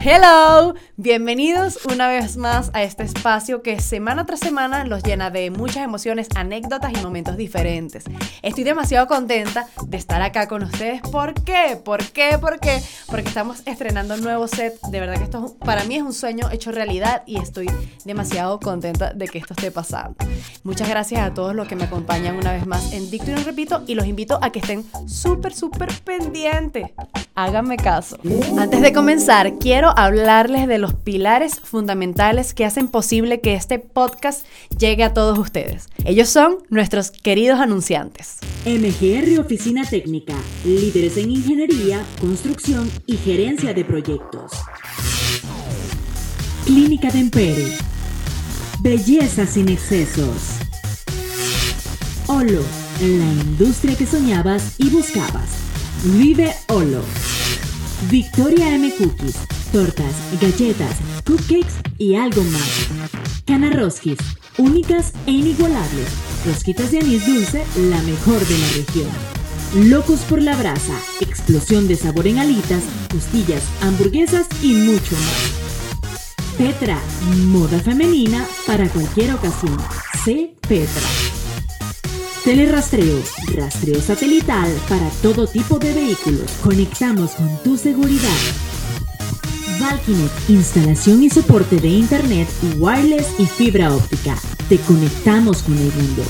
Hello, bienvenidos una vez más a este espacio que semana tras semana los llena de muchas emociones, anécdotas y momentos diferentes. Estoy demasiado contenta de estar acá con ustedes. ¿Por qué? ¿Por qué? ¿Por qué? Porque estamos estrenando un nuevo set. De verdad que esto para mí es un sueño hecho realidad y estoy demasiado contenta de que esto esté pasando. Muchas gracias a todos los que me acompañan una vez más en Dicto y no repito y los invito a que estén súper, súper pendientes. Háganme caso. Antes de comenzar, quiero hablarles de los pilares fundamentales que hacen posible que este podcast llegue a todos ustedes. Ellos son nuestros queridos anunciantes. MGR Oficina Técnica, líderes en ingeniería, construcción y gerencia de proyectos. Clínica de Empere, belleza sin excesos. Olo, la industria que soñabas y buscabas. Vive Olo. Victoria M Cookies, tortas, galletas, cupcakes y algo más. Cana Rosquis, únicas e inigualables. Rosquitas de anís dulce, la mejor de la región. Locos por la brasa, explosión de sabor en alitas, costillas, hamburguesas y mucho más. Petra, moda femenina para cualquier ocasión. C. Petra. Telerastreo, rastreo satelital para todo tipo de vehículos. Conectamos con tu seguridad. Valkynet, instalación y soporte de internet, wireless y fibra óptica. Te conectamos con el mundo.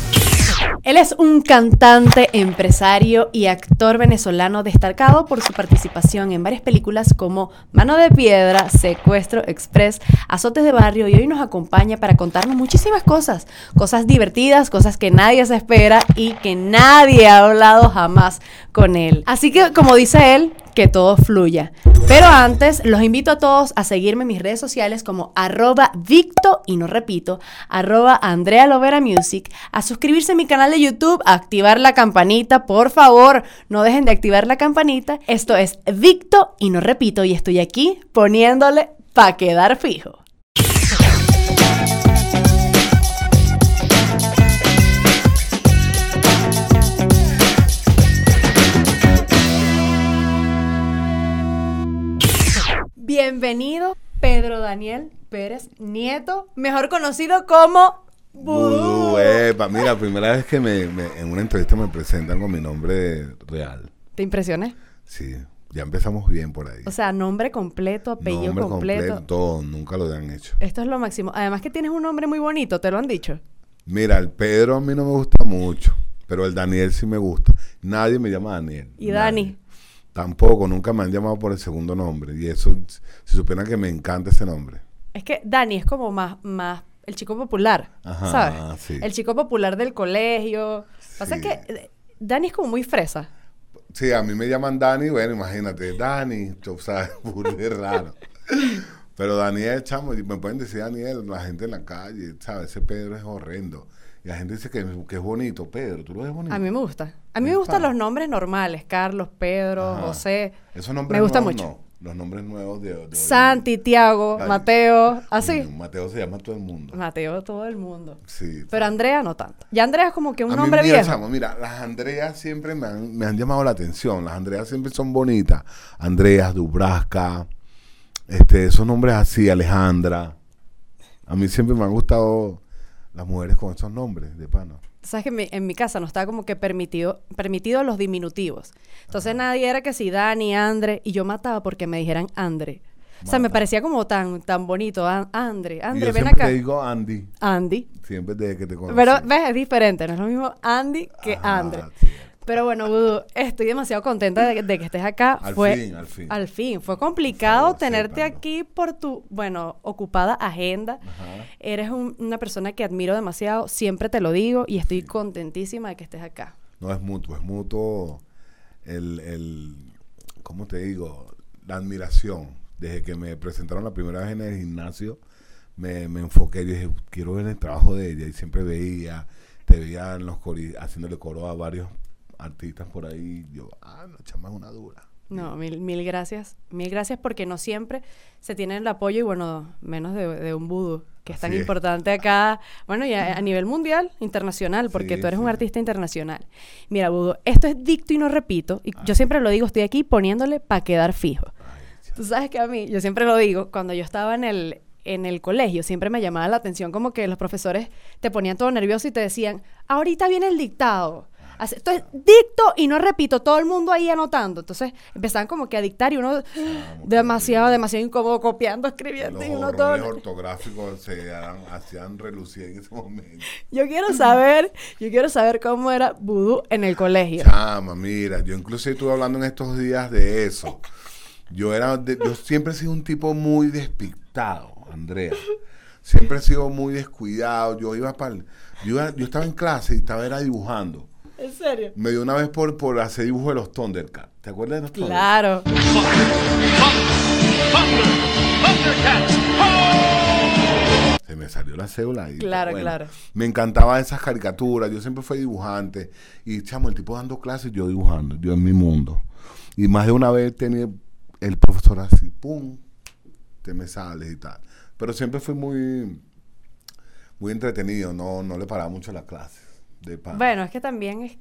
Él es un cantante, empresario y actor venezolano destacado por su participación en varias películas como Mano de Piedra, Secuestro Express, Azotes de Barrio y hoy nos acompaña para contarnos muchísimas cosas, cosas divertidas, cosas que nadie se espera y que nadie ha hablado jamás con él. Así que como dice él, que todo fluya. Pero antes, los invito a todos a seguirme en mis redes sociales como arroba Victo, y no repito, arroba Andrea Lovera Music, a suscribirse a mi canal de YouTube, a activar la campanita, por favor, no dejen de activar la campanita. Esto es Victo, y no repito, y estoy aquí poniéndole pa' quedar fijo. Bienvenido, Pedro Daniel Pérez Nieto, mejor conocido como Vudú. epa. Mira, primera vez que me, me- en una entrevista me presentan con mi nombre real. ¿Te impresioné? Sí, ya empezamos bien por ahí. O sea, nombre completo, apellido Nombre completo. todo, nunca lo han hecho. Esto es lo máximo. Además que tienes un nombre muy bonito, ¿te lo han dicho? Mira, el Pedro a mí no me gusta mucho, pero el Daniel sí me gusta. Nadie me llama Daniel. ¿Y nadie. Dani? Tampoco, nunca me han llamado por el segundo nombre. Y eso, si supieran que me encanta ese nombre. Es que Dani es como más, más el chico popular, Ajá, ¿sabes? sí. El chico popular del colegio. Pasa Sí. que eh, Dani es como muy fresa. Sí, a mí me llaman Dani, bueno, imagínate, Dani, o sea, burle raro. Pero Daniel, chamo, me pueden decir Daniel, la gente en la calle, ¿sabes? Ese Pedro es horrendo. Y la gente dice que, que es bonito. Pedro, ¿tú lo ves bonito? A mí me gusta. A mí me ¿Es gustan los nombres normales. Carlos, Pedro, Ajá. José. Esos nombres me gusta nuevos, mucho. no. Los nombres nuevos de... de- Santi, Tiago, Ay, Mateo, así. Mateo se llama todo el mundo. Mateo, todo el mundo. Sí. Pero Andrea no tanto. Ya Andrea es como que un A mí, nombre mira, viejo. chamo, mira, las Andreas siempre me han, me han llamado la atención. Las Andreas siempre son bonitas. Andreas, Dubraska, este, esos nombres así, Alejandra. A mí siempre me han gustado las mujeres con esos nombres de pana. Sabes que en mi, en mi casa no estaba como que permitido, permitido los diminutivos. Entonces nadie era que si Dani, Andre, y yo mataba porque me dijeran Andre. O sea, me parecía como tan, tan bonito. An- Andre, Y Andre, yo ven siempre acá. te digo Andy, Andy. siempre desde que te conocí. Pero, ves, es diferente. No es lo mismo Andy que Ajá, Andre. Pero bueno, Vudú, estoy demasiado contenta de, de que estés acá. Al fue, fin, al fin. Al fin. Fue complicado favor, tenerte sépanlo. aquí por tu, bueno, ocupada agenda. Ajá. Eres un- una persona que admiro demasiado, siempre te lo digo y estoy contentísima de que estés acá. No es mutuo, es mutuo el, el, ¿cómo te digo? La admiración. Desde que me presentaron la primera vez en el gimnasio, me, me enfoqué y dije, quiero ver el trabajo de ella. Y siempre veía, te veía en los cori- haciéndole coro a varios artistas por ahí. Yo, ah, la chama es una dura. No, mil, mil gracias. Mil gracias porque no siempre se tiene el apoyo y bueno, menos de, de un vudú, que es tan importante acá, bueno, y a, a nivel mundial, internacional, porque Sí, tú eres un artista internacional. Mira, vudú, esto es dicto y no repito, y Ah. yo siempre lo digo, estoy aquí poniéndole para quedar fijo. Ay. Tú sabes que a mí, yo siempre lo digo, cuando yo estaba en el, en el colegio, siempre me llamaba la atención como que los profesores te ponían todo nervioso y te decían, ahorita viene el dictado. Así- Entonces, dicto y no repito, todo el mundo ahí anotando. Entonces, empezaban como que a dictar y uno demasiado, demasiado incómodo copiando, escribiendo Los y uno todo... ortográficos se harán- hacían relucir en ese momento. Yo quiero saber, yo quiero saber cómo era vudú en el colegio. Chama, mira, yo incluso estuve hablando en estos días de eso. Yo era, de- yo siempre he sido un tipo muy despistado, Andrea. Siempre he sido muy descuidado. Yo iba para, yo, yo estaba en clase y estaba era dibujando. ¿En serio? Me dio una vez por, por hacer dibujo de los Thundercats. ¿Te acuerdas de los Thundercats? Claro. Se me salió la cédula ahí. Claro, pero claro. Me encantaban esas caricaturas. Yo siempre fui dibujante. Y, chamo, el tipo dando clases, yo dibujando. Yo en mi mundo. Y más de una vez tenía el profesor así, pum, te me sales y tal. Pero siempre fui muy, muy entretenido. No, no le paraba mucho las clases. De pan. Bueno, es que también es.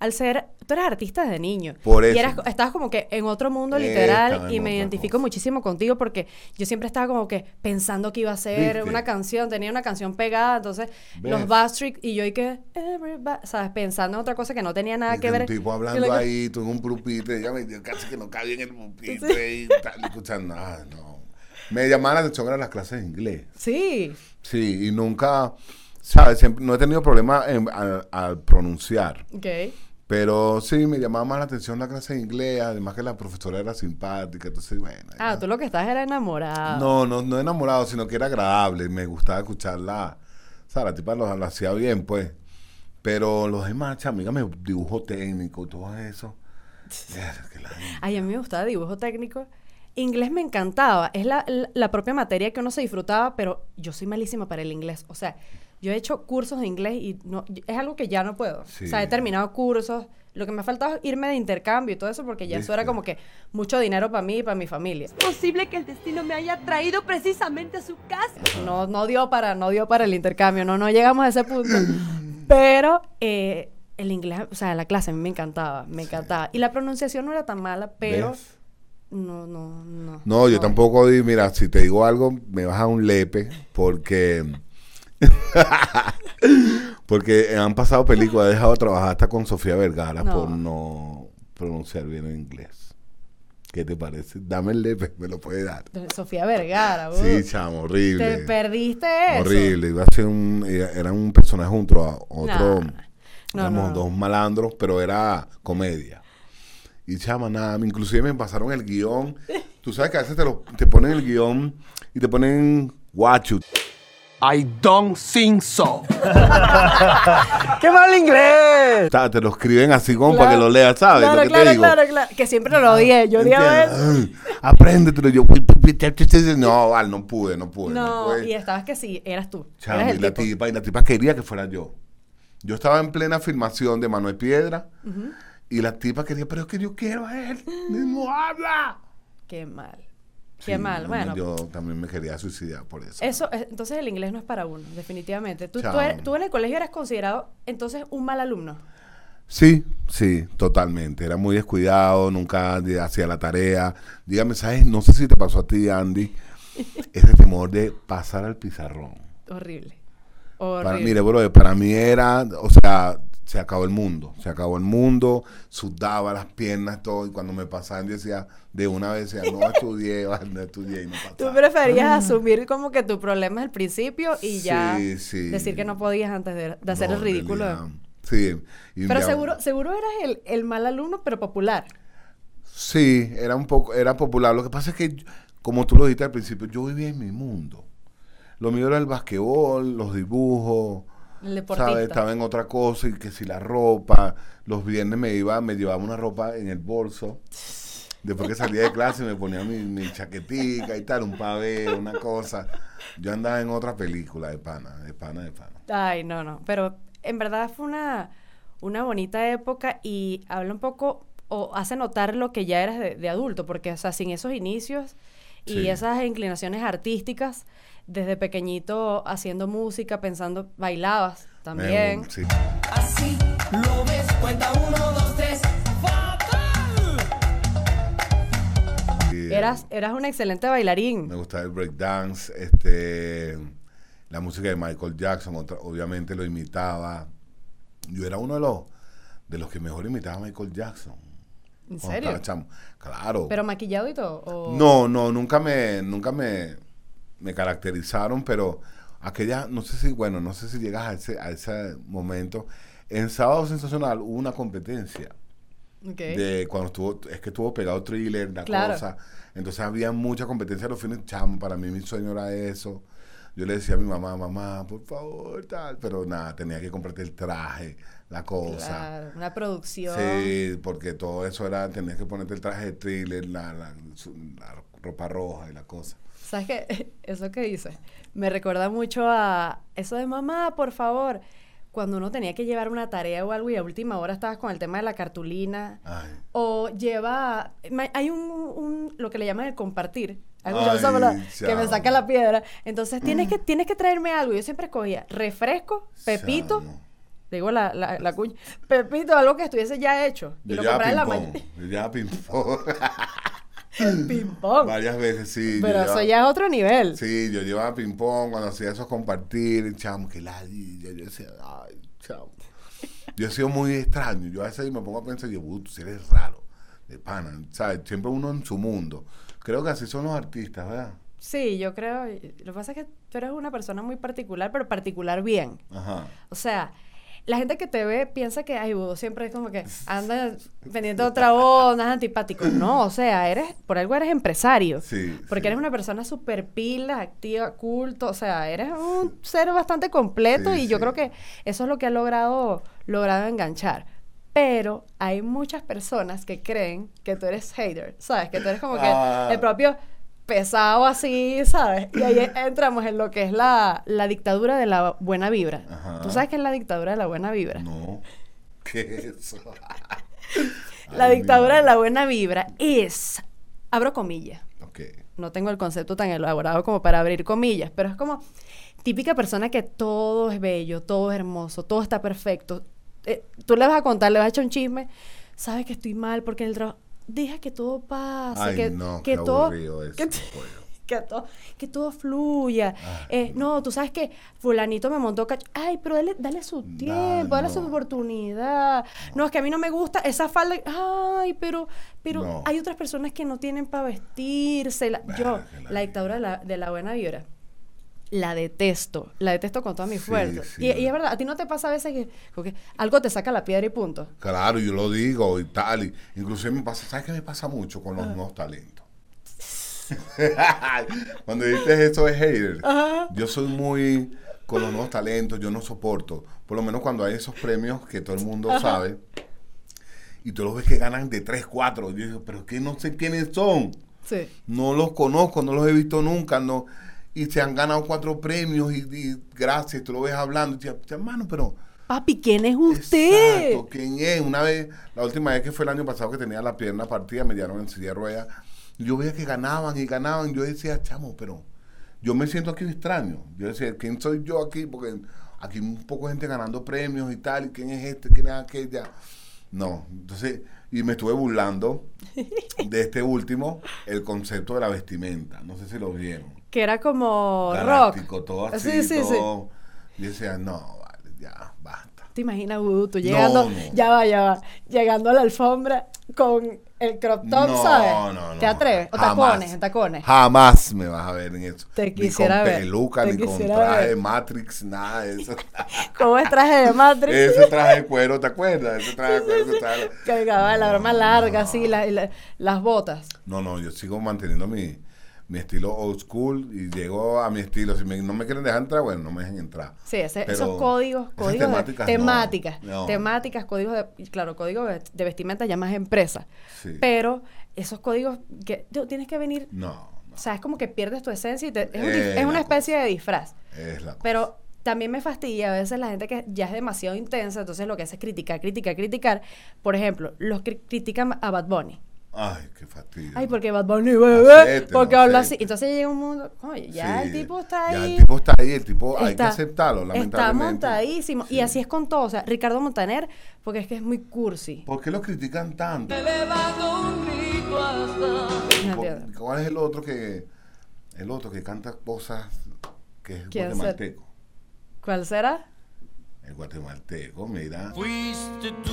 Al ser. Tú eres artista desde niño. Por Y eso. estabas como que en otro mundo literal. Y me identifico cosa. muchísimo contigo porque yo siempre estaba como que pensando que iba a ser ¿Viste? una canción. Tenía una canción pegada. Entonces, los ¿Ves? Backstreet. Y yo, y que. everybody- ¿Sabes? Pensando en otra cosa que no tenía nada Y que ver. Un tipo hablando ahí, tú en un pupitre, ya me dio casi que no cabía en el pupitre y tal, escuchando. Ah, no. Me llamaba la atención eran las clases de inglés. Sí. Sí, y nunca, ¿sabes? No he tenido problema en- al, al pronunciar. Pero sí, me llamaba más la atención la clase de inglés, además que la profesora era simpática, entonces, bueno. Ah, tú lo que estás era enamorado. No, no, no enamorado, sino que era agradable, me gustaba escucharla. O sea, la tipa lo, lo hacía bien, pues. Pero los demás, amiga, me dibujo técnico, todo eso. Ay, a mí me gustaba dibujo técnico. Inglés me encantaba. Es la, la- la propia materia que uno se disfrutaba, pero yo soy malísima para el inglés. O sea, yo he hecho cursos de inglés y no, es algo que ya no puedo. Sí. O sea, he terminado cursos. Lo que me ha faltado es irme de intercambio y todo eso, porque ya eso era como que mucho dinero para mí y para mi familia. posible que el destino me haya traído precisamente a su casa. No, no dio para, no dio para el intercambio, no, no llegamos a ese punto. Pero eh, el inglés, o sea, la clase a mí me encantaba, me encantaba. Y la pronunciación no era tan mala, pero ¿Ves? no, no, no. No, yo tampoco di, mira, si te digo algo, me vas a un lepe, porque. porque han pasado películas, he dejado de trabajar hasta con Sofía Vergara No. por no pronunciar bien el inglés. ¿Qué te parece? Dame el lepe, me lo puede dar. Sofía Vergara, uh. Sí, chamo, horrible. Te perdiste eso. Horrible. Iba a ser un, era un personaje junto a otro. Nah. No, éramos no. dos malandros, pero era comedia. Y chama, nada, inclusive me pasaron el guion. Tú sabes que a veces te, lo, te ponen el guion y te ponen guacho. I don't think so. ¡Qué mal inglés! O sea, te lo escriben así como para que lo leas, ¿sabes? Claro, lo que claro, te digo. claro, claro. Que siempre lo odié. Yo odiaba eso. Apréndetelo. Yo, no, vale, no pude, no pude. No, pude. y estabas que sí, eras tú. Chamo, eras el la tipo. tipa, y la tipa quería que fuera yo. Yo estaba en plena filmación de Manuel Piedra y la tipa quería, pero es que yo quiero a él. No habla. Qué mal. Qué Sí, mal. no, Bueno, Yo también me quería suicidar por eso. eso, es- entonces el inglés no es para uno, definitivamente. Tú, eres- tú en el colegio eras considerado entonces un mal alumno. Sí, sí, totalmente. Era muy descuidado, nunca hacía la tarea. Dígame, ¿sabes? No sé si te pasó a ti, Andy, ese temor de pasar al pizarrón. Horrible. Para, Horrible. mire, bro, para mí era, o sea, se acabó el mundo. Se acabó el mundo, sudaba las piernas, todo. Y cuando me pasaban, yo decía, de una vez decía, no estudié, no estudié y no Tú pasaba. preferías asumir como que tu problema es el principio y ya Sí, sí. decir que no podías antes de, de hacer No, el ridículo. realidad, Sí. y Pero ya- seguro, seguro eras el, el mal alumno, pero popular. Sí, era un poco, era popular. Lo que pasa es que, como tú lo dijiste al principio, yo vivía en mi mundo. Lo mío era el basquetbol, los dibujos, El deportista. ¿sabes? Estaba en otra cosa y que si la ropa, los viernes me iba, me llevaba una ropa en el bolso. Después que salía de clase me ponía mi, mi chaquetica y tal, un pavé, una cosa. Yo andaba en otra película de pana, de pana, de pana. Ay, no, no. Pero en verdad fue una, una bonita época y habla un poco o hace notar lo que ya eras de, de adulto, porque, o sea, sin esos inicios y Sí. esas inclinaciones artísticas, desde pequeñito haciendo música, pensando, bailabas también. Me- sí. Así lo ves, cuenta uno, dos, tres, fatal. Sí, Eras, eras un excelente bailarín. Me gustaba el breakdance, este, la música de Michael Jackson, otra- obviamente lo imitaba. Yo era uno de los de los que mejor imitaba a Michael Jackson. ¿En serio? chamo. Claro. ¿Pero maquillado y todo? o- No, no, nunca me, nunca me, me caracterizaron, pero aquella, no sé si, bueno, no sé si llegas a ese, a ese momento. En Sábado Sensacional hubo una competencia Ok. de cuando estuvo, es que estuvo pegado thriller, la Claro. cosa. Entonces había mucha competencia los fines, chamo, para mí mi sueño era eso. Yo le decía a mi mamá, mamá, por favor, tal, pero nada, tenía que comprarte el traje, la cosa. Claro, una producción. Sí, porque todo eso era, tenías que ponerte el traje de thriller, la, la, la ropa roja y la cosa. ¿Sabes qué? Eso que dices me recuerda mucho a eso de mamá, por favor. Cuando uno tenía que llevar una tarea o algo y a última hora estabas con el tema de la cartulina. Ay, O lleva. Hay un, un- lo que le llaman el compartir. Ay, ¿verdad? que me saca la piedra. Entonces tienes que, tienes que traerme algo. Yo siempre escogía refresco, pepito. chamo. Digo la, la, la cuña. Pepito, algo que estuviese ya hecho. Y Yo lo llevaba compraba en la mañana. Yo llevaba ping-pong. Ping-pong. Varias veces, sí. yo Pero eso llevaba- ya es otro nivel. Sí, yo llevaba ping-pong cuando hacía esos compartir, chamo, que ladilla. Yo decía, ay, chamo. Yo he sido muy extraño. Yo a veces me pongo a pensar, yo, "Uh, tú eres raro, de pana, ¿sabes? Siempre uno en su mundo. Creo que así son los artistas, ¿verdad? Sí, yo creo. Lo que pasa es que tú eres una persona muy particular, pero particular bien. Ajá. O sea, la gente que te ve piensa que, ay, Budo siempre es como que anda pendiente de otra onda, es antipático. No, o sea, eres, por algo eres empresario. Sí. Porque sí. eres una persona súper pila, activa, culto, o sea, eres un ser bastante completo Sí, y yo creo que eso es lo que ha logrado, logrado enganchar. Pero hay muchas personas que creen que tú eres hater, ¿sabes? Que tú eres como que Ah. el propio pesado así, ¿sabes? Y ahí entramos en lo que es la, la dictadura de la buena vibra. Ajá. ¿Tú sabes qué es la dictadura de la buena vibra? No. ¿Qué es eso? La Ay, dictadura de la buena vibra es, abro comillas, madre. Ok. no tengo el concepto tan elaborado como para abrir comillas, pero es como típica persona que todo es bello, todo es hermoso, todo está perfecto. Eh, tú le vas a contar, le vas a echar un chisme, sabes que estoy mal porque en el trabajo, deja que todo pase, Ay, que, no, que todo, eso, que, todo, que todo fluya. Ay, Eh, no, tú sabes que fulanito me montó cacho. Ay, pero dale, dale su tiempo, dale su no. oportunidad. No. es que a mí no me gusta esa falda. Ay, pero, pero No. hay otras personas que no tienen para vestirse. La- yo, la la dictadura de la, de la buena vibra. La detesto, la detesto con toda mi Sí, fuerza. sí. Y, y es verdad, a ti no te pasa a veces que, algo te saca la piedra y punto. Claro, yo lo digo y tal. Y inclusive me pasa, ¿sabes qué me pasa mucho con los nuevos talentos? Cuando dices eso de hater, yo soy muy con los nuevos talentos, yo no soporto. Por lo menos cuando hay esos premios que todo el mundo sabe y tú los ves que ganan de 3, 4. Yo digo, pero que no sé quiénes son. Sí. No los conozco, no los he visto nunca, no. Y se han ganado cuatro premios y, y gracias, tú lo ves hablando. Y te dices, hermano, pero... Papi, ¿quién es usted? Exacto, ¿quién es? Una vez, la última vez que fue el año pasado que tenía la pierna partida, me dieron en silla de ruedas. Yo veía que ganaban y ganaban. Yo decía, chamo, pero yo me siento aquí extraño. Yo decía, ¿quién soy yo aquí? Porque aquí hay un poco de gente ganando premios y tal. ¿Y quién es este? ¿Quién es aquella? No, entonces, y me estuve burlando de este último, el concepto de la vestimenta. No sé si lo vieron. Que era como rock. Todo así, Sí, sí, sí. Y decía, no, vale, ya, basta. ¿Te imaginas, Vudú, tú llegando, no. ya va, ya va, llegando a la alfombra con el crop top, no, ¿sabes? No, no, ¿Te atreves? ¿O Jamás. tacones, tacones? Jamás me vas a ver en eso. Te ni quisiera con ver, peluca, te ni con traje de Matrix, nada de eso. ¿Cómo es traje de Matrix? Ese traje de cuero, ¿te acuerdas? Ese traje de cuero que estaba- Cargaba la arma larga, así, la- y la- las botas. No, no, yo sigo manteniendo mi, mi estilo old school y llego a mi estilo. Si me- no me quieren dejar entrar, bueno, no me dejen entrar. Sí, ese- esos códigos, códigos de- temáticas no, temáticas, no. temáticas, códigos de, claro, código de, vestimenta ya más empresa. Sí. Pero esos códigos que tú tienes que venir, No, o sea, es como que pierdes tu esencia y te- es, un Eh, dif- es una especie de disfraz. es la cosa. Pero también me fastidia a veces la gente que ya es demasiado intensa, entonces lo que hace es criticar, criticar, criticar. Por ejemplo, los que critican a Bad Bunny. Ay, qué fastidio. Ay, porque Bad Bunny, bebé, Acéptelo, porque habla así. Entonces llega un mundo, oye, ya Sí, el tipo está Ya ahí. el tipo está ahí, el tipo hay que está- aceptarlo, Está lamentablemente. montadísimo. Y Sí. así es con todo. O sea, Ricardo Montaner, porque es que es muy cursi. ¿Por qué lo critican tanto? No ¿Cu- entiendo. ¿Cuál es el otro que el otro que canta cosas que es ¿Quién guatemalteco? ¿Cuál será? El guatemalteco, mira. Fuiste tú.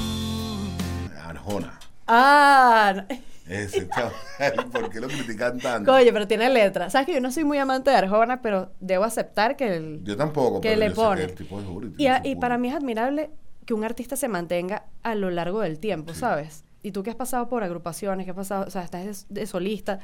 Arjona. Ah. Ese chaval, ¿por qué lo critican tanto? Coño, pero tiene letra. Sabes que yo no soy muy amante de Arjona, pero debo aceptar que el... Yo tampoco, que pero le yo sé pone. que el tipo es duro y Y, a- y para mí es admirable que un artista se mantenga a lo largo del tiempo, ¿sabes? Y tú que has pasado por agrupaciones, que has pasado, o sea, estás de, de solista,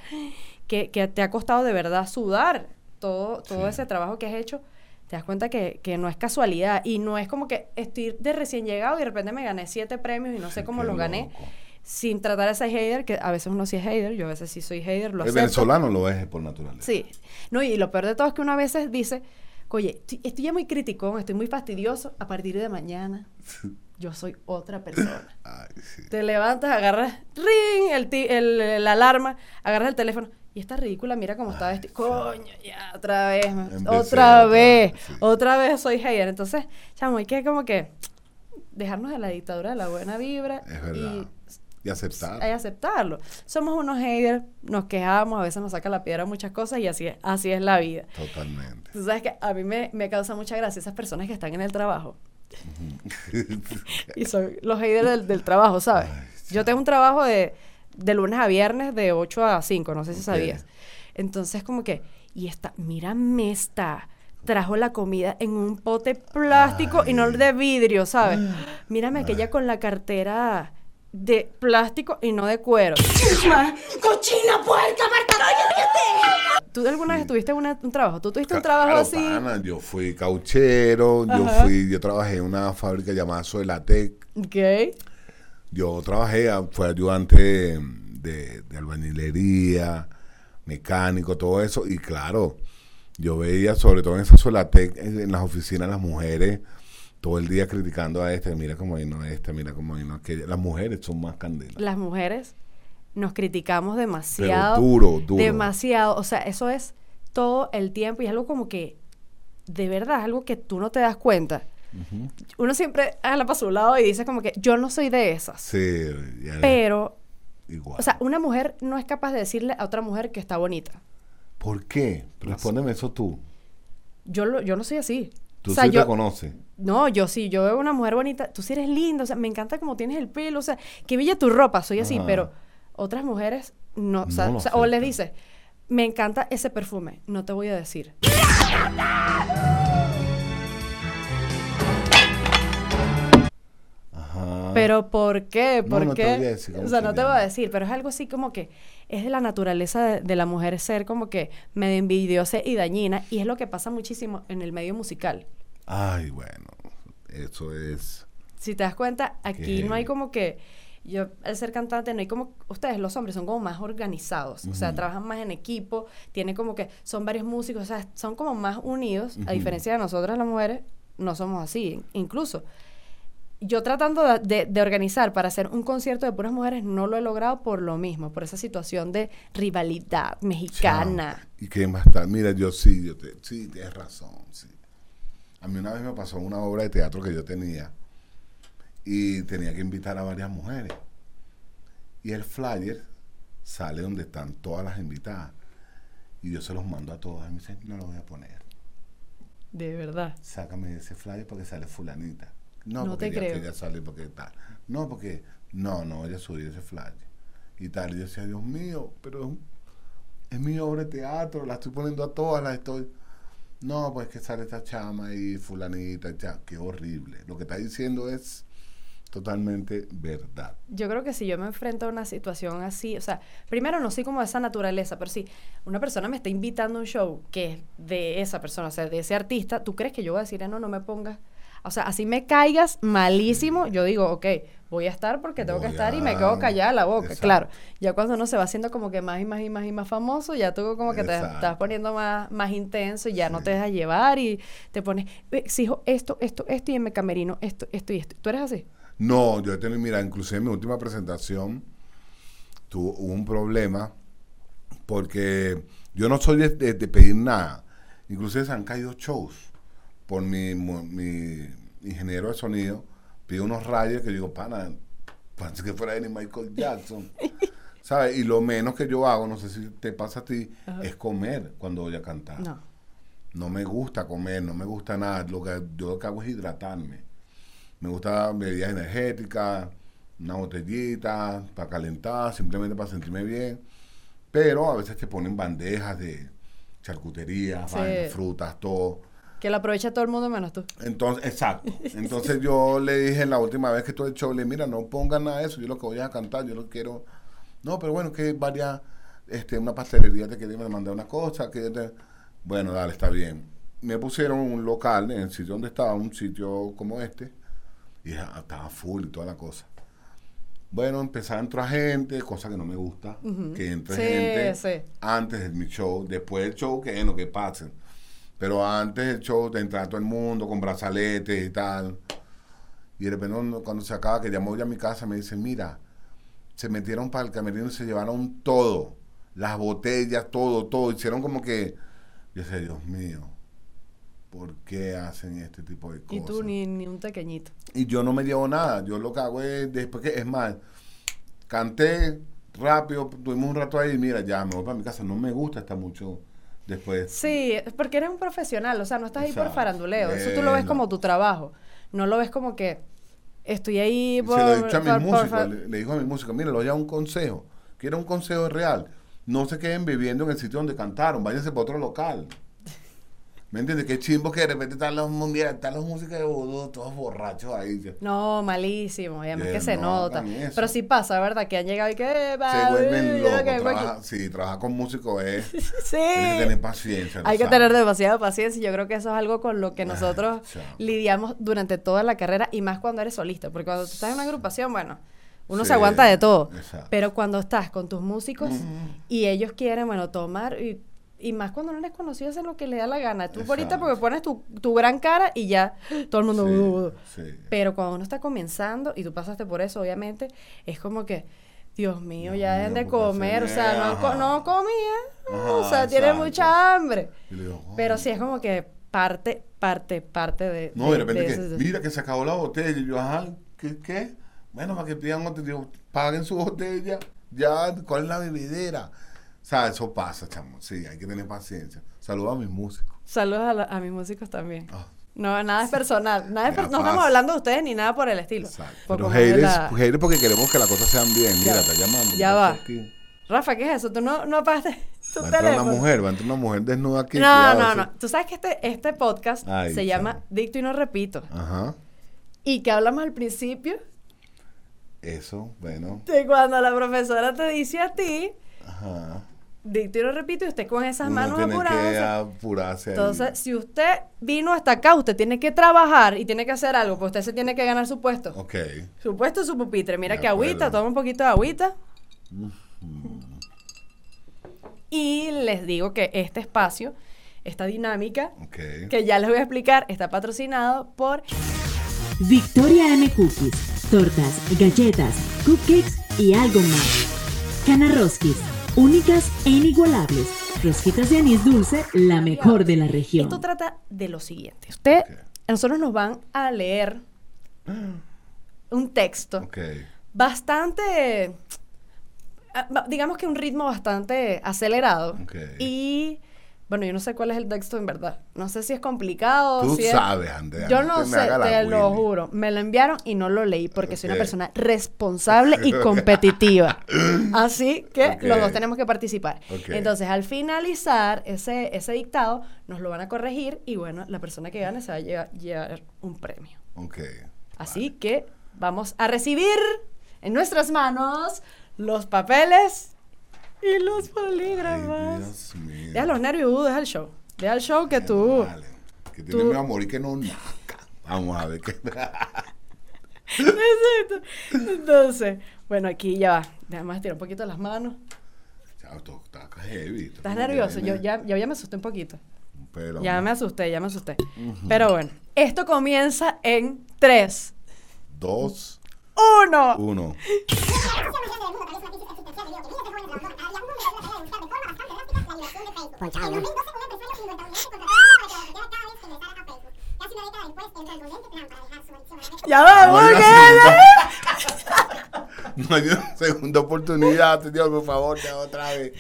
que, que te ha costado de verdad sudar todo, todo Sí. ese trabajo que has hecho, te das cuenta que, que no es casualidad y no es como que estoy de recién llegado y de repente me gané siete premios y no sé cómo Qué los gané, loco. Sin tratar a ser hater, que a veces uno sí es hater, yo a veces sí soy hater, lo El acepto. venezolano lo es por naturaleza. Sí. No, y lo peor de todo es que uno a veces dice, oye, estoy, estoy ya muy criticón, estoy muy fastidioso, a partir de mañana yo soy otra persona. Ay, sí. Te levantas, agarras, ring, el, el- la alarma, agarras el teléfono. Y esta ridícula, mira cómo está vestida. Coño, ya, otra vez. Empecé otra vez, sí. otra vez soy hater. Entonces, chamo, hay que como que dejarnos de la dictadura de la buena vibra. Es verdad. Y aceptar. Hay aceptarlo. Somos unos haters, nos quejamos, a veces nos saca la piedra muchas cosas y así es, así es la vida. Totalmente. Tú sabes que a mí me, me causa mucha gracia esas personas que están en el trabajo y son los haters del, del trabajo, ¿sabes? Yo tengo un trabajo de, de lunes a viernes de 8 a 5, no sé si sabías. Entonces, como que, y esta, mírame esta, trajo la comida en un pote plástico y no de vidrio, ¿sabes? Mírame aquella con la cartera de plástico y no de cuero. ¡Cochina, puerca, Marta! ¿Tú alguna vez tuviste una- un trabajo? ¿Tú tuviste un trabajo Claro, así? pana, yo fui cauchero, yo fui, yo trabajé en una fábrica llamada Soelatec. Ok. Yo trabajé, ah, fue ayudante de, de albañilería, mecánico, todo eso. Y claro, yo veía, sobre todo en esa Solatec, en, en las oficinas, las mujeres todo el día criticando a este, mira cómo vino este, mira cómo vino aquella. Las mujeres son más candelas. las mujeres nos criticamos demasiado. duro, duro. Demasiado. O sea, eso es todo el tiempo y es algo como que, de verdad, es algo que tú no te das cuenta. Uno siempre la para su lado y dice como que yo no soy de esas. Sí, ya Pero, igual. o sea, una mujer no es capaz de decirle a otra mujer que está bonita. ¿Por qué? Respóndeme eso tú. Yo, lo- yo no soy así. Tú o sea, sí yo, te conoces. No, yo sí, yo veo una mujer bonita, tú sí eres linda, o sea, me encanta como tienes el pelo, o sea, que bella tu ropa, soy así, Ajá. pero otras mujeres no, o sea, No o, sea, o les dices, me encanta ese perfume, no te voy a decir. Ajá. Pero ¿por qué? ¿Por no qué? voy a decir cómo o sea, se no te voy a decir, pero es algo así como que es de la naturaleza de, de la mujer ser como que medio envidiosa y dañina, y es lo que pasa muchísimo en el medio musical. Ay, bueno, eso es... Si te das cuenta, aquí Qué no hay como que yo al ser cantante no hay como ustedes los hombres son como más organizados, o sea, trabajan más en equipo, tienen como que son varios músicos, o sea, son como más unidos, a diferencia de nosotras las mujeres, no somos así, incluso yo tratando de, organizar para hacer un concierto de puras mujeres no lo he logrado por lo mismo, por esa situación de rivalidad mexicana. Chao. ¿Y va a estar? Mira, yo sí, yo te, sí, tienes razón, sí. A mí una vez me pasó una obra de teatro que yo tenía y tenía que invitar a varias mujeres. Y el flyer sale donde están todas las invitadas. Y yo se los mando a todas. Y me dicen, no lo voy a poner. De verdad. Sácame ese flyer porque sale fulanita. No, No porque te ya creo. que ella sale porque tal. No, porque no, no, ella subió ese flyer. Y tal. Y yo decía, Dios mío, pero es mi obra de teatro, la estoy poniendo a todas, las estoy. No, pues que sale esta chama y fulanita y ya, qué horrible. Lo que está diciendo es totalmente verdad. Yo creo que si yo me enfrento a una situación así, o sea, primero no soy como de esa naturaleza, pero si una persona me está invitando a un show que es de esa persona, o sea, de ese artista, ¿tú crees que yo voy a decir, "Ah, no, no me pongas? O sea, así me caigas malísimo, yo digo, ok, voy a estar porque tengo que estar y me quedo callada la boca. Exacto. Claro, ya cuando uno se va haciendo como que más y más y más y más famoso, ya tú como que te estás poniendo más, más intenso y ya no te dejas llevar y te pones, "Eh, exijo esto, esto, esto y en mi camerino, esto, esto y esto. ¿Tú eres así? No, yo he tenido, mira, inclusive en mi última presentación tuvo un problema porque yo no soy de, de- de pedir nada. Inclusive se han caído shows por mi, mi ingeniero de sonido. Pide unos rayos que yo digo, pana, parece que fuera ni Michael Jackson. ¿Sabes? Y lo menos que yo hago, no sé si te pasa a ti, es comer cuando voy a cantar. No. No me gusta comer, no me gusta nada. Lo que, yo lo que hago es hidratarme. Me gusta bebidas energéticas, una botellita para calentar, simplemente para sentirme bien. Pero a veces te ponen bandejas de charcutería, Sí. vainas, frutas, todo. Que lo aprovecha todo el mundo menos tú. Entonces, exacto. Entonces yo le dije la última vez que todo el show, le dije, mira, no pongan nada de eso, yo lo que voy a cantar, yo lo quiero. No, pero bueno, que varias, este, una pastelería te quería mandar una cosa, que te- bueno, dale, está bien. Me pusieron un local en el sitio donde estaba, un sitio como este, y estaba full y toda la cosa. Bueno, empezaba a entrar gente, cosa que no me gusta, que entre Sí, gente sí. antes de mi show, después del show, que es lo que pasen. Pero antes del show de entrar todo el mundo con brazaletes y tal. Y de repente cuando- se acaba, que llamó ya a mi casa, me dice, mira, se metieron para el camerino y se llevaron todo. Las botellas, todo, todo. Hicieron como que, yo sé, Dios mío, ¿por qué hacen este tipo de cosas? Y tú ni, ni un pequeñito. Y yo no me llevo nada. Yo lo que hago es, después que, es más, canté rápido, tuvimos un rato ahí mira, ya me voy para mi casa. No me gusta estar mucho después. Sí, porque eres un profesional, o sea, no estás ahí por faranduleo. Eso tú lo ves como tu trabajo. No lo ves como que estoy ahí por... se lo he dicho a mis por- le, le digo a mis músicos, mira, le doy a un consejo. Quiero un consejo real. No se queden viviendo en el sitio donde cantaron, váyanse para otro local. ¿Me entiendes? Qué chimbo que de repente están los mundiales, están los músicos de vudú, todos borrachos ahí. Se No, malísimo, y además Eh, que se no nota. Pero sí pasa, ¿verdad? Que han llegado y que... vuelven "Ay, locos. que vengo aquí". trabaja- sí, trabajar con músicos es... Sí. Tienes que tener paciencia. Hay ¿no que tener demasiada paciencia y yo creo que eso es algo con lo que nosotros chao. lidiamos durante toda la carrera y más cuando eres solista, porque cuando tú estás en una agrupación, bueno, uno Sí, se aguanta de todo, exacto. pero cuando estás con tus músicos y ellos quieren, bueno, tomar y, y más cuando no eres conocido, hacer lo que le da la gana. Tú ahorita Exacto. porque pones tu, tu gran cara y ya todo el mundo... Sí, "Uh, uh". sí. Pero cuando uno está comenzando y tú pasaste por eso, obviamente, es como que... Dios mío, Dios ya mío, deben de ¿por qué comer, o sea, no, no comía, Ajá, o sea, tiene mucha hambre. Digo, Pero sí es como que parte, parte, parte de. No, de repente de que, ese- mira que se acabó la botella. Y yo, ajá, ¿qué? qué? Bueno, para que pidan otra, digo, paguen su botella. Ya, ¿cuál es la bebidera? O sea, eso pasa, chamo. Sí, hay que tener paciencia. Saludos a mis músicos. Saludos a, la- a mis músicos también. Ah, No, nada es personal. Nada es per- no estamos hablando de ustedes ni nada por el estilo. exacto. Por Pero haters, la- haters porque queremos que las cosas sean bien. Mira, está llamando. Ya ¿qué va. aquí? Rafa, ¿qué es eso? Tú no, no apagaste tu Va entrar una teléfono. mujer, va a entrar una mujer desnuda aquí. no, cuidado, no, no. Tú sabes que este, este podcast Ay, se llama. Dicto y no repito. Ajá. Y que hablamos al principio Eso, bueno. de cuando la profesora te dice a ti, Ajá. Dicto y no repito, y usted con esas Uno manos tiene que apuradas. ahí. Entonces, si usted vino hasta acá, usted tiene que trabajar y tiene que hacer algo, pues usted se tiene que ganar su puesto. Ok. Su puesto es su pupitre. Mira que agüita, toma un poquito de agüita. Y les digo que este espacio, esta dinámica, que ya les voy a explicar, está patrocinado por Victoria M Cookies, tortas, galletas, cupcakes y algo más. Cana Roskis, únicas e inigualables. Rosquitas de anís dulce, la mejor de la región. Esto trata de lo siguiente. Usted, a nosotros nos van a leer un texto Ok. bastante, ah, digamos que un ritmo bastante acelerado. Ok. Y bueno, yo no sé cuál es el texto en verdad. No sé si es complicado. Tú si es- sabes, Andrea. Yo no sé, te lo Willy. juro. Me lo enviaron y no lo leí porque soy una persona responsable y competitiva. Así que Ok. los dos tenemos que participar. Entonces, al finalizar ese, ese dictado, nos lo van a corregir y bueno, la persona que gane se va a llevar, llevar un premio. Ok. Así que vamos a recibir en nuestras manos los papeles y los polígrafos. Dios mío. Deja los nervios, deja el show. Deja el show que tú. Vale. Que tiene tú... miedo a morir que no naca. Vamos a ver qué. Exacto. Entonces, bueno, aquí ya va. Déjame tirar un poquito las manos. Chao, tú, estás heavy. Estás nervioso. Yo ya, yo ya me asusté un poquito. Pero, ya me asusté, ya me asusté. Uh -huh. Pero bueno, esto comienza en 3, 2, 1. 1. Pues Ponchado. En 2012 ya vamos, No dio segunda oportunidad, señor, por favor, te otra vez.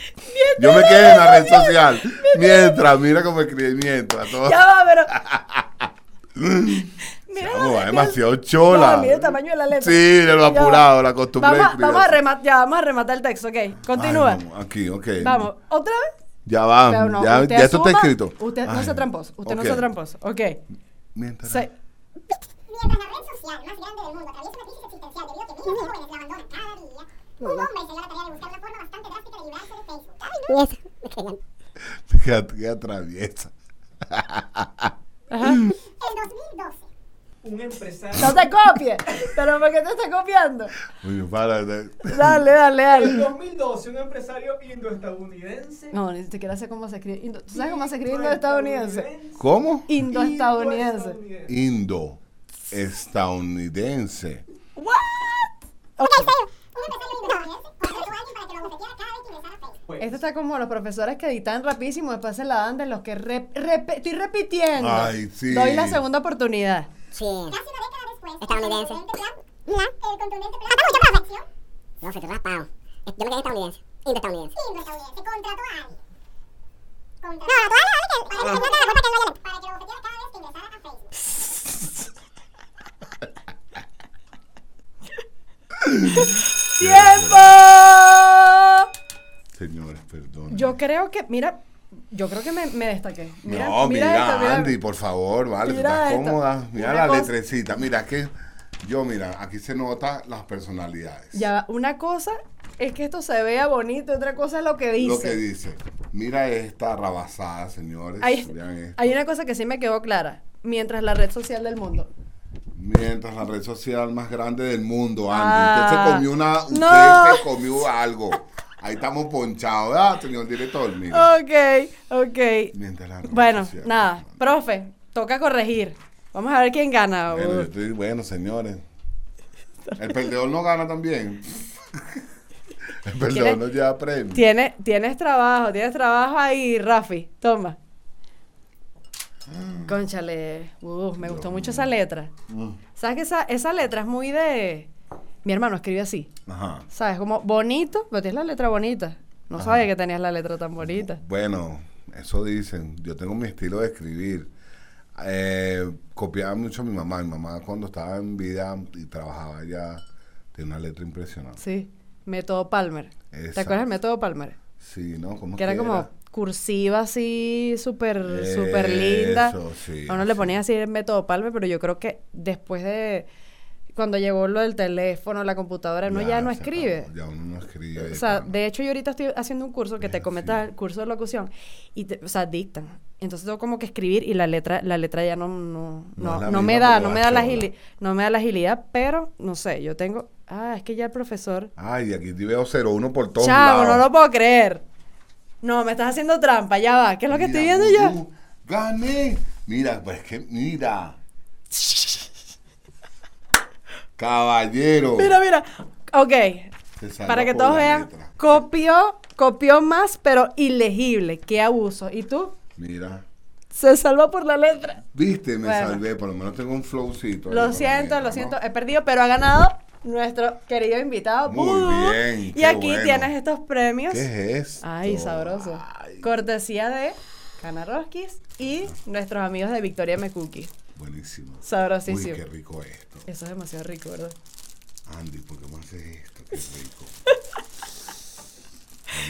Yo me quedé en la red social. Mientras, mira cómo escribí, mientras. Ya va, pero. mira, vamos, va demasiado chola. No, mira el tamaño de la letra. Sí, de lo apurado, la costumbre. Vamos, vamos a rematar, ya, vamos a rematar el texto, ok. Continúa. Vamos, aquí, ok. Vamos, otra vez. Ya va, Pero no, ya, esto está escrito. Usted no Ay, sea tramposo. Usted no sea tramposo. Ok. Mientras. Se- Mientras la red social más grande del mundo atraviesa una crisis existencial debido a que miles de jóvenes la abandonan cada día, un hombre se dio la tarea de buscar una forma bastante drástica de librarse de Facebook. Me queda, queda traviesa. Ajá. El 2012. Un empresario. No te copies. Pero ¿por qué te está copiando? Para. de- Dale, dale, En dale. 2012, un empresario indoestadounidense. No, ni siquiera sé cómo se escribe. Indo- ¿Tú sabes cómo se escribe indoestadounidense? ¿Cómo? Indoestadounidense. Indoestadounidense. Facebook. Pues, Esto está como los profesores que editan rapidísimo, después se la dan de los que rep- repe- estoy repitiendo. Ay, sí. Doy la segunda oportunidad. Casi una década después, estadounidense. El el contundente plan. No, se te raspado. Yo me quedé estadounidense. Indoestadounidense. Indoestadounidense contrató a alguien. Contrató a alguien para que lo abofeteara cada vez que ingresara a Facebook. ¡Tiempo! Señores, perdón. Yo creo que, mira, yo creo que me, me destaqué. Mira, no, mira. Andy, por favor, vale, tú estás cómoda. Mira Una la cosa- letrecita. Mira, que yo, mira, aquí se nota las personalidades. Ya, una cosa es que esto se vea bonito, otra cosa es lo que dice. Lo que dice. Mira esta rabasada, señores. Hay, hay una cosa que sí me quedó clara. Mientras la red social del mundo. Mientras la red social más grande del mundo, Andy. Ah, usted se comió una, usted no. se comió algo. Ahí estamos ponchados, ¿verdad, señor director? Mire. Ok, ok. Bueno, nada, profe, toca corregir. Vamos a ver quién gana. Bueno, yo estoy, bueno, señores. El perdedor no gana también. El perdedor ¿Tiene- no lleva premio. Tiene, tienes trabajo, tienes trabajo ahí, Rafi. Toma. Conchale, uh, me gustó mucho esa letra. Mm. ¿Sabes que esa, esa letra es muy de... Mi hermano escribe así. Ajá. ¿Sabes? Como bonito, pero tienes la letra bonita. No Ajá. sabía que tenías la letra tan bonita. Bueno, eso dicen. Yo tengo mi estilo de escribir. Eh, copiaba mucho a mi mamá. Mi mamá cuando estaba en vida y trabajaba ya tenía una letra impresionante. Sí. Método Palmer. ¿Te acuerdas del método Palmer? Sí, ¿no? ¿Cómo Que era como cursiva así, súper, súper linda. Sí, A uno le ponía así el método Palmer, pero yo creo que después de... Cuando llegó lo del teléfono, la computadora, uno ya no escribe. Ya uno no escribe. O sea, de hecho yo ahorita estoy haciendo un curso que te comentas, sí. el curso de locución, y te- o sea, dictan. Entonces tengo como que escribir y la letra, la letra ya no, no, No no, me da, no me da la agilidad, no me da la agilidad, pero no sé, yo tengo, ah, es que ya el profesor, Ay, aquí te veo 01 por todos chavo, lados. no lo puedo creer. No, me estás haciendo trampa, ya va, ¿qué es lo que estoy viendo yo? Gané. Mira, pues que, mira. Caballero. Mira, mira, ok, para que todos vean, letra. copió, copió más, pero ilegible, qué abuso. ¿Y tú? Mira. Se salva por la letra. Viste, me Bueno. salvé, por lo menos tengo un flowcito. Lo siento, letra, lo ¿no? siento, he perdido, pero ha ganado nuestro querido invitado. Muy bien, Y aquí bueno. tienes estos premios. ¿Qué es esto? Ay, sabroso. Ay, Cortesía de Canaroskis y nuestros amigos de Victoria Mecuki. Buenísimo. Sabrosísimo. Uy, qué rico esto. Eso es demasiado rico, ¿verdad? Andy, ¿por qué me haces esto? Qué rico.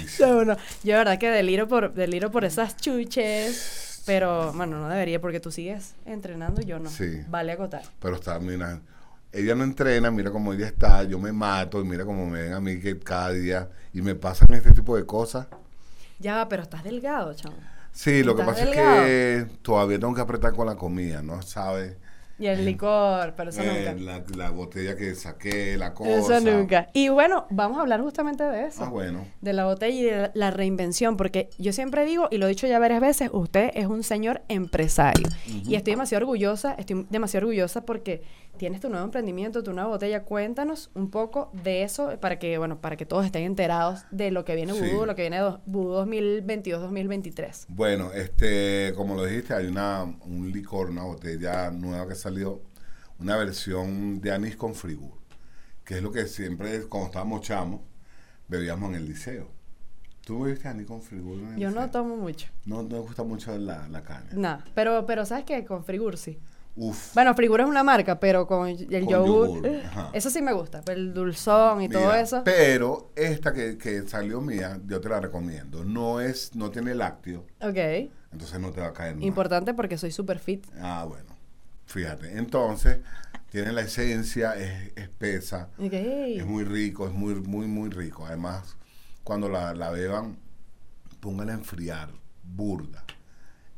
Sí, bueno, yo de verdad que deliro por, deliro por esas chuches. Pero, bueno, no debería porque tú sigues entrenando y yo no. Sí. Vale acotar. Pero está, mira, ella no entrena, mira cómo ella está, yo me mato y mira cómo me ven a mí que cada día y me pasan este tipo de cosas. Ya va, pero estás delgado, chamo. Sí, lo que ¿Estás pasa delgado? es que todavía tengo que apretar con la comida, ¿no? ¿Sabes? Y el licor, pero eso Eh, nunca. la, la botella que saqué, la cosa. Eso nunca. Y bueno, vamos a hablar justamente de eso. Ah, bueno. De la botella y de la, la reinvención, porque yo siempre digo, y lo he dicho ya varias veces, usted es un señor empresario. Y estoy demasiado orgullosa, estoy demasiado orgullosa porque tienes tu nuevo emprendimiento, tu nueva botella. Cuéntanos un poco de eso para que, bueno, para que todos estén enterados de lo que viene Sí. Vudú, lo que viene Vudú 2022-2023. Bueno, este, como lo dijiste, hay una, un licor, una botella nueva que salió, una versión de anís con frigur, que es lo que siempre, cuando estábamos chamos, bebíamos en el liceo. ¿Tú bebiste Ani con Frigur en el Yo no tomo mucho. No, no me gusta mucho la, la caña. Nah, pero, pero ¿sabes qué? Con Frigur sí. Uf. Bueno, Frigur es una marca, pero con el Con yogur, yogur, ajá. eso sí me gusta. El dulzón y todo eso. Pero esta que, que salió mía, yo te la recomiendo. No es, no tiene lácteo, Ok. entonces no te va a caer mal. Importante porque soy super fit. Ah, bueno. Fíjate. Entonces, tiene la esencia, es espesa, es muy rico, es muy, muy, muy rico. Además, cuando la, la beban, póngala a enfriar, burda.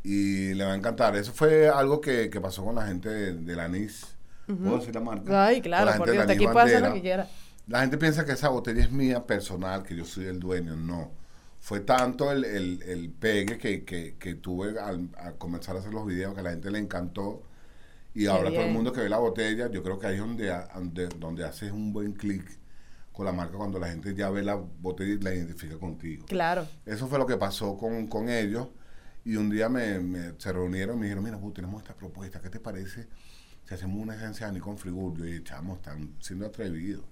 Y le va a encantar. Eso fue algo que, que pasó con la gente de, del anís. ¿Puedo decir la marca? Ay, claro, la usted Anís aquí puede hacer lo que quiera. La gente piensa que esa botella es mía personal, que yo soy el dueño. No. Fue tanto el, el, el pegue que, que, que tuve al, al comenzar a hacer los videos que a la gente le encantó. Y ahora todo el mundo que ve la botella, yo creo que ahí es donde, donde, donde haces un buen clic con la marca cuando la gente ya ve la botella y la identifica contigo. Claro. Eso fue lo que pasó con, con ellos. Y un día me, me- se reunieron y me dijeron, mira, Bu, tenemos esta propuesta, ¿qué te parece si hacemos una esencia de con Frigur? Yo dije, chamos, están siendo atrevidos.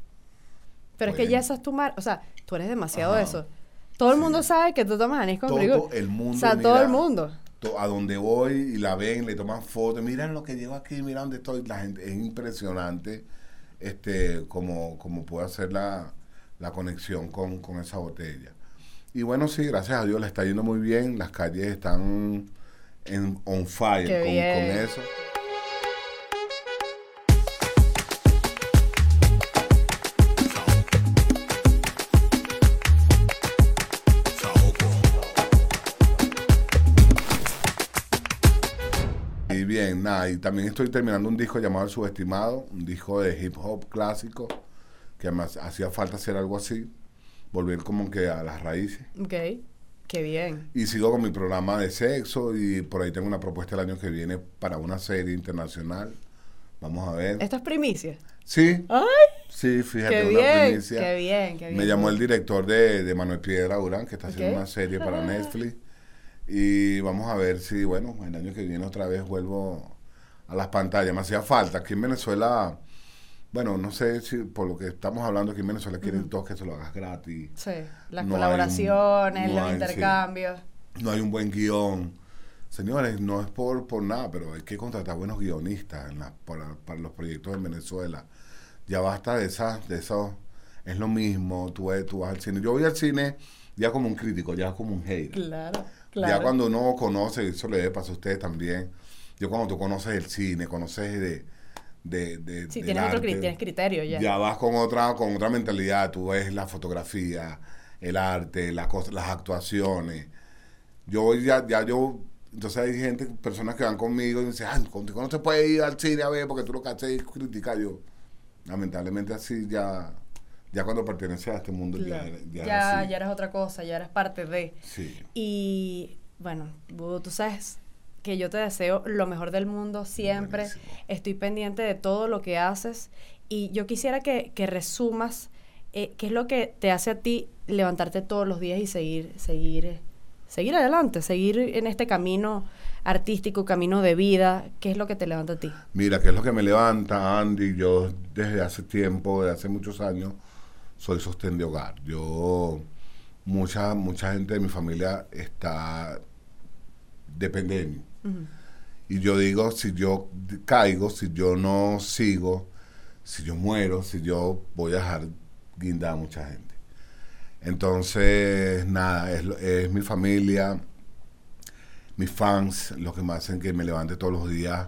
Pero es que ya esa es tu marca. O sea, tú eres demasiado Ajá. eso. Todo el Sí. mundo sabe que tú tomas anís con Todo Frigur. el mundo, O sea, todo el mundo. to- A donde voy y la ven, le toman fotos, miran lo que llevo aquí, miran dónde estoy. La gente, es impresionante este, como, como puede hacer la, la conexión con, con esa botella. Y bueno, sí, gracias a Dios le está yendo muy bien. Las calles están en, on fire con, con eso. Y bien, nada, y también estoy terminando un disco llamado El Subestimado, un disco de hip hop clásico, que además hacía falta hacer algo así, volver como que a las raíces. Ok. Qué bien. Y sigo con mi programa de sexo y por ahí tengo una propuesta el año que viene para una serie internacional. Vamos a ver. Esto es primicia. Sí, ¡Ay! sí, fíjate, Qué una bien. primicia. Qué bien, qué bien. Me llamó el director de, de Manuel Piedra Durán, que está haciendo una serie para Netflix. Y vamos a ver si, bueno, el año que viene otra vez vuelvo a las pantallas. Me hacía falta. Aquí en Venezuela, bueno, no sé si por lo que estamos hablando, aquí en Venezuela quieren todos que se lo hagas gratis. Sí. Las No hay un- colaboraciones, no los hay, sí. intercambios. No hay un buen guion. Señores, no es por, por nada, pero hay que contratar buenos guionistas en la- para, para los proyectos en Venezuela. Ya basta de esas, de esos, es lo mismo, tú, tú vas al cine. Yo voy al cine ya como un crítico, ya como un hater. Claro, claro. Ya cuando uno conoce, eso le pasa a ustedes también. Yo cuando tú conoces el cine, conoces de... de, de Sí, del tienes, otro, arte, tienes criterio ya. ya vas con otra con otra mentalidad tú ves la fotografía el arte las cosas las actuaciones yo ya ya yo entonces hay gente personas que van conmigo y dicen ay contigo no se puede ir al cine a ver porque tú lo que haces es criticar yo lamentablemente así ya ya cuando perteneces a este mundo Claro. ya, ya, ya, ya eres otra cosa, ya eres parte de. sí Y bueno, tú sabes que yo te deseo lo mejor del mundo siempre. Buenísimo. Estoy pendiente de todo lo que haces. Y yo quisiera que, que resumas eh, qué es lo que te hace a ti levantarte todos los días y seguir, seguir, eh, seguir adelante, seguir en este camino artístico, camino de vida. ¿Qué es lo que te levanta a ti? Mira, ¿qué es lo que me levanta, Andy? Yo desde hace tiempo, desde hace muchos años, soy sostén de hogar. Yo, mucha, mucha gente de mi familia está, depende de mí. Y yo digo, si yo caigo, si yo no sigo, si yo muero, si yo voy a dejar guindar a mucha gente. Entonces, nada, es, es mi familia, mis fans, los que me hacen que me levante todos los días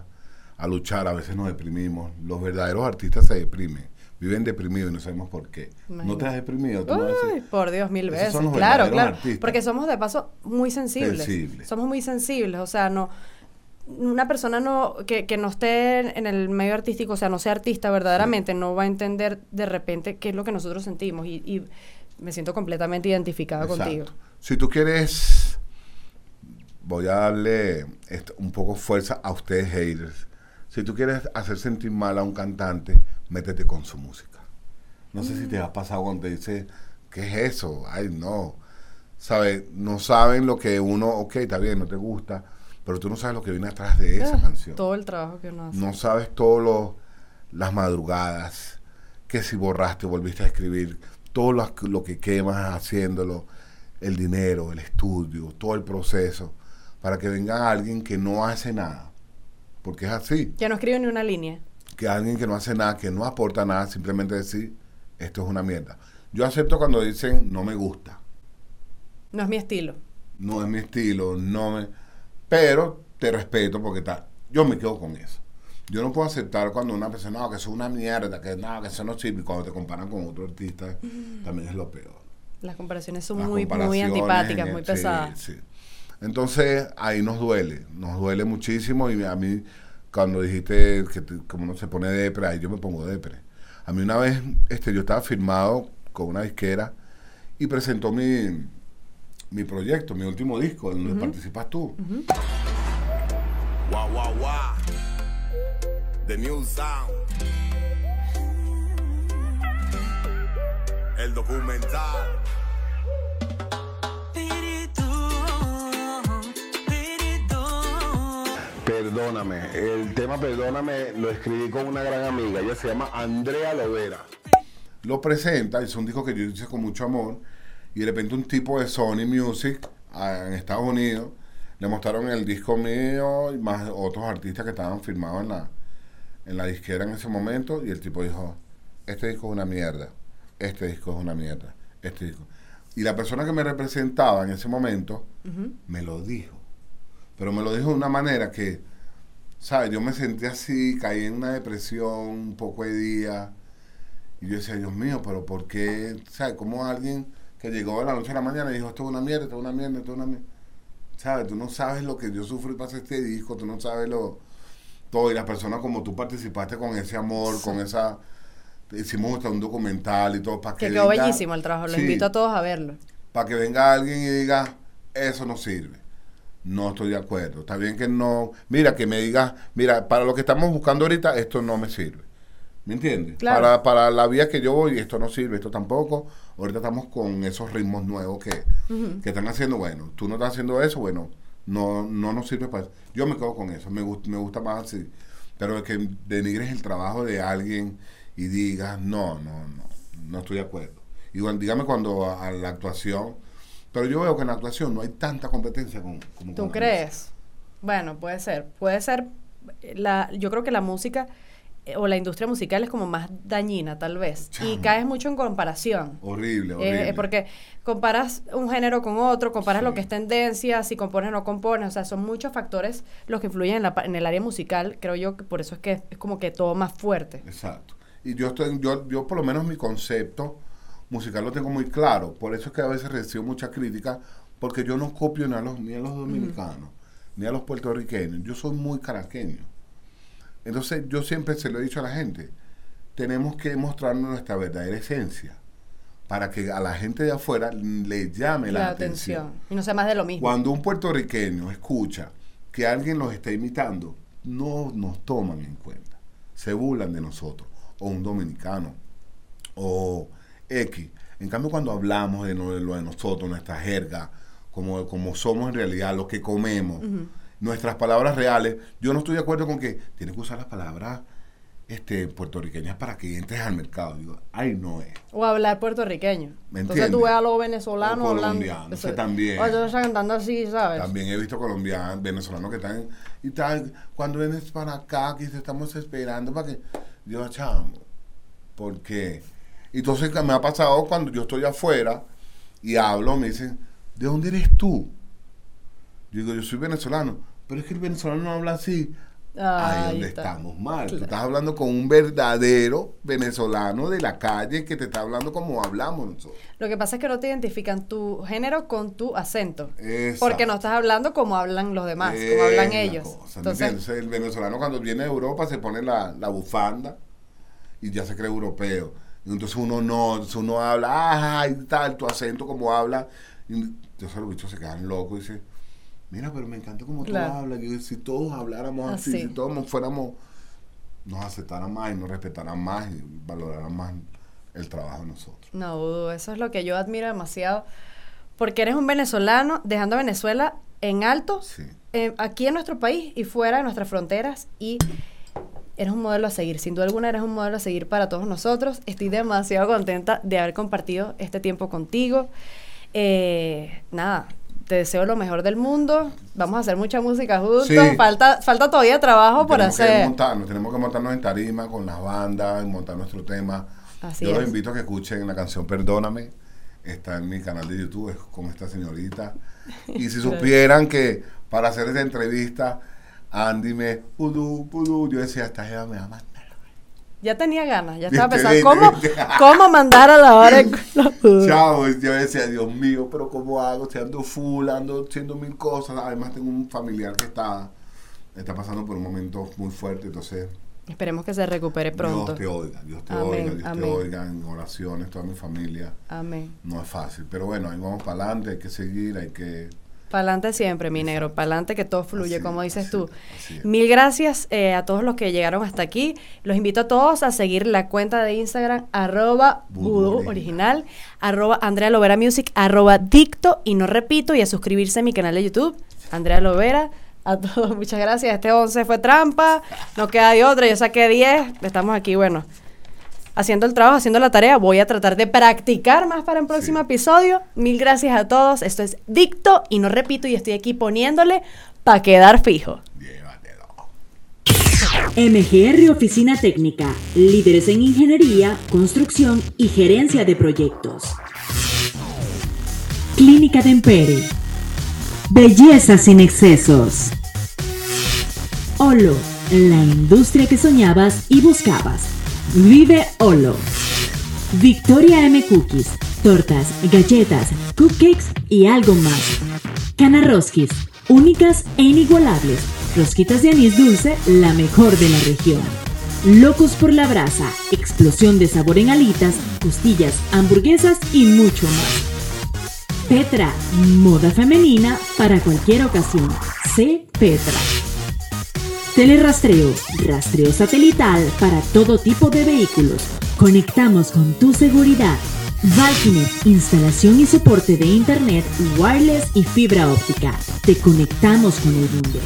a luchar. A veces nos deprimimos. Los verdaderos artistas se deprimen. Viven deprimidos y no sabemos por qué. ¿No te has deprimido? ¿Tú no has- Uy, por Dios, mil veces. son los Claro, claro. artistas. Porque somos de paso muy sensibles. Sensibles. Somos muy sensibles. O sea, no. Una persona no que, que no esté en, el medio artístico, o sea, no sea artista verdaderamente, no va a entender de repente qué es lo que nosotros sentimos. Y, y me siento completamente identificada Exacto. contigo. Si tú quieres, voy a darle esto- un poco fuerza a ustedes haters. Si tú quieres hacer sentir mal a un cantante, métete con su música. No sé si te ha pasado cuando te dice, ¿qué es eso? Ay, no. ¿Sabes? No saben lo que uno, ok, está bien, no te gusta, pero tú no sabes lo que viene atrás de esa Ah, canción. Todo el trabajo que uno hace. No sabes todas las madrugadas que si borraste, volviste a escribir, todo lo, lo que quemas haciéndolo, el dinero, el estudio, todo el proceso, para que venga alguien que no hace nada. Porque es así, Ya no escribo ni una línea. que alguien que no hace nada, que no aporta nada, simplemente decir, esto es una mierda. Yo acepto cuando dicen, no me gusta, No es mi estilo. no es mi estilo, no me... Pero te respeto porque está, yo me quedo con eso. Yo no puedo aceptar cuando una persona, no, que eso es una mierda, que nada, que eso no sirve, y cuando te comparan con otro artista, también es lo peor. Las comparaciones son Las muy, muy antipáticas, muy sí, pesadas. sí. Entonces, ahí nos duele, nos duele muchísimo y a mí, cuando dijiste que como uno se pone depre, ahí yo me pongo depre. A mí una vez, este, yo estaba firmado con una disquera y presentó mi, mi proyecto, mi último disco, en donde participas tú. Wow, wow, wow. The new sound. El documental. Perdóname, el tema Perdóname lo escribí con una gran amiga, ella se llama Andrea Lovera. Lo presenta, es un disco que yo hice con mucho amor, y de repente un tipo de Sony Music ah, en Estados Unidos le mostraron el disco mío y más otros artistas que estaban firmados en la, en la disquera en ese momento, y el tipo dijo, este disco es una mierda, este disco es una mierda, este disco. Y la persona que me representaba en ese momento me lo dijo pero me lo dijo de una manera que, ¿sabes? Yo me sentí así, caí en una depresión un poco de día. Y yo decía, Dios mío, pero ¿por qué? ¿Sabes? Como alguien que llegó de la noche a la mañana y dijo, esto es una mierda, esto es una mierda, esto es una mierda. ¿Sabes? Tú no sabes lo que yo sufrí para hacer este disco, tú no sabes lo todo. Y las personas como tú participaste con ese amor, con esa... Hicimos hasta un documental y todo para que... Que quedó venga- bellísimo el trabajo. Lo Sí invito a todos a verlo. para que venga alguien y diga, eso no sirve. No estoy de acuerdo. Está bien que no. Mira, que me diga, mira, para lo que estamos buscando ahorita, esto no me sirve. ¿Me entiendes? Claro. Para, para la vía que yo voy, esto no sirve, esto tampoco. Ahorita estamos con esos ritmos nuevos que, que están haciendo. Bueno, tú no estás haciendo eso, bueno, no, no nos sirve para eso. Yo me quedo con eso, me, gust- me gusta más así. Pero que denigres el trabajo de alguien y digas, no, no, no, no estoy de acuerdo. Igual, dígame cuando a, a la actuación, pero yo veo que en la actuación no hay tanta competencia como, como ¿Tú crees? Bueno, puede ser. Puede ser. eh, La, yo creo que la música eh, o la industria musical es como más dañina, tal vez. Y caes mucho en comparación. Horrible, Eh, horrible. porque comparas un género con otro, comparas Sí. lo que es tendencia, si compones o no compones, o sea, son muchos factores los que influyen en, la, en el área musical, creo yo que por eso es que es como que todo más fuerte. Exacto. Y yo estoy, yo, yo por lo menos mi concepto musical lo tengo muy claro. Por eso es que a veces recibo mucha crítica, porque yo no copio ni a los, ni a los dominicanos, ni a los puertorriqueños. Yo soy muy caraqueño. Entonces, yo siempre se lo he dicho a la gente, tenemos que mostrarnos nuestra verdadera esencia para que a la gente de afuera le llame la, La atención. atención. Y no sea más de lo mismo. Cuando un puertorriqueño escucha que alguien los está imitando, no nos toman en cuenta. Se burlan de nosotros. O un dominicano. O X. En cambio, cuando hablamos de lo, de lo de nosotros, nuestra jerga, como, como somos en realidad, lo que comemos, nuestras palabras reales, yo no estoy de acuerdo con que tienes que usar las palabras este, puertorriqueñas para que entres al mercado. Digo, ay, no es. O hablar puertorriqueño. ¿Me Entonces tú ves a los venezolanos O hablando. también. O ellos cantando así, ¿sabes? También he visto colombianos, venezolanos que están y tal, cuando vienes para acá, que te estamos esperando para que yo chamo, ¿por qué? Entonces que me ha pasado cuando yo estoy afuera y hablo, me dicen, ¿de dónde eres tú? Yo digo, yo soy venezolano, pero es que el venezolano no habla así. Ahí donde está. estamos mal. Tú estás hablando con un verdadero venezolano de la calle que te está hablando como hablamos nosotros. Lo que pasa es que no te identifican tu género con tu acento. Exacto. Porque no estás hablando como hablan los demás, como hablan ellos. cosa, ¿me Entonces, entiendes? el venezolano cuando viene a Europa se pone la, la bufanda y ya se cree europeo. Entonces uno no, entonces uno habla, ay, tal, tu acento como habla. Y entonces los bichos se quedan locos y dicen, mira, pero me encanta Claro. tú hablas. Yo, si todos habláramos así, Así. si todos fuéramos, nos aceptaran más y nos respetaran más y valoraran más el trabajo de nosotros. no eso es lo que yo admiro demasiado. Porque eres un venezolano dejando a Venezuela en alto, Sí. eh, aquí en nuestro país y fuera de nuestras fronteras. Y eres un modelo a seguir. Sin duda alguna eres un modelo a seguir para todos nosotros. Estoy demasiado contenta de haber compartido este tiempo contigo. Eh, nada, te deseo lo mejor del mundo. Vamos a hacer mucha música juntos. Sí. Falta, falta todavía trabajo por tenemos que hacer. montarnos, tenemos que montarnos en tarima con las bandas, montar nuestro tema. Así Yo los invito a que escuchen la canción Perdóname. Está en mi canal de YouTube, es con esta señorita. Y si supieran que para hacer esta entrevista, Andy me, pudú, pudú, yo decía, esta jeva me va a matar. Ya tenía ganas, ya estaba pensando cómo, cómo mandar a la hora. Chao, yo decía, Dios mío, pero ¿cómo hago? Estoy ando full, ando haciendo mil cosas. Además tengo un familiar que está, está pasando por un momento muy fuerte, entonces Esperemos que se recupere pronto. Dios te oiga, Dios te Amén, oiga, Dios amén. te oiga en oraciones, toda mi familia. Amén. No es fácil, pero bueno, ahí vamos para adelante, hay que seguir, hay que... Pa'lante siempre, mi negro. Pa'lante que todo fluye, Así, como dices así, tú. así. Mil gracias eh, a todos los que llegaron hasta aquí. Los invito a todos a seguir la cuenta de Instagram, arroba Vudú original, arroba Andrea Lovera Music, arroba Dicto, y no repito, y a suscribirse a mi canal de YouTube, Andrea Lovera. A todos, muchas gracias. Este 11 fue trampa, no queda de otra. Yo saqué 10. Estamos aquí, bueno, haciendo el trabajo, haciendo la tarea. Voy a tratar de practicar más para el próximo Sí. episodio. Mil gracias a todos. Esto es Dicto y no repito y estoy aquí poniéndole para quedar fijo. Llévatelo. MGR Oficina Técnica, líderes en ingeniería, construcción y gerencia de proyectos. Clínica de Empere. Belleza sin excesos. Olo, la industria que soñabas y buscabas. Vive Olo. Victoria M Cookies, tortas, galletas, cupcakes y algo más. Canarroskis, únicas e inigualables. Rosquitas de anís dulce, la mejor de la región. Locos por la brasa, explosión de sabor en alitas, costillas, hamburguesas y mucho más. Petra, moda femenina para cualquier ocasión. C. Petra. Telerastreo, rastreo satelital para todo tipo de vehículos. Conectamos con tu seguridad. Valkynet, instalación y soporte de internet, wireless y fibra óptica. Te conectamos con el mundo.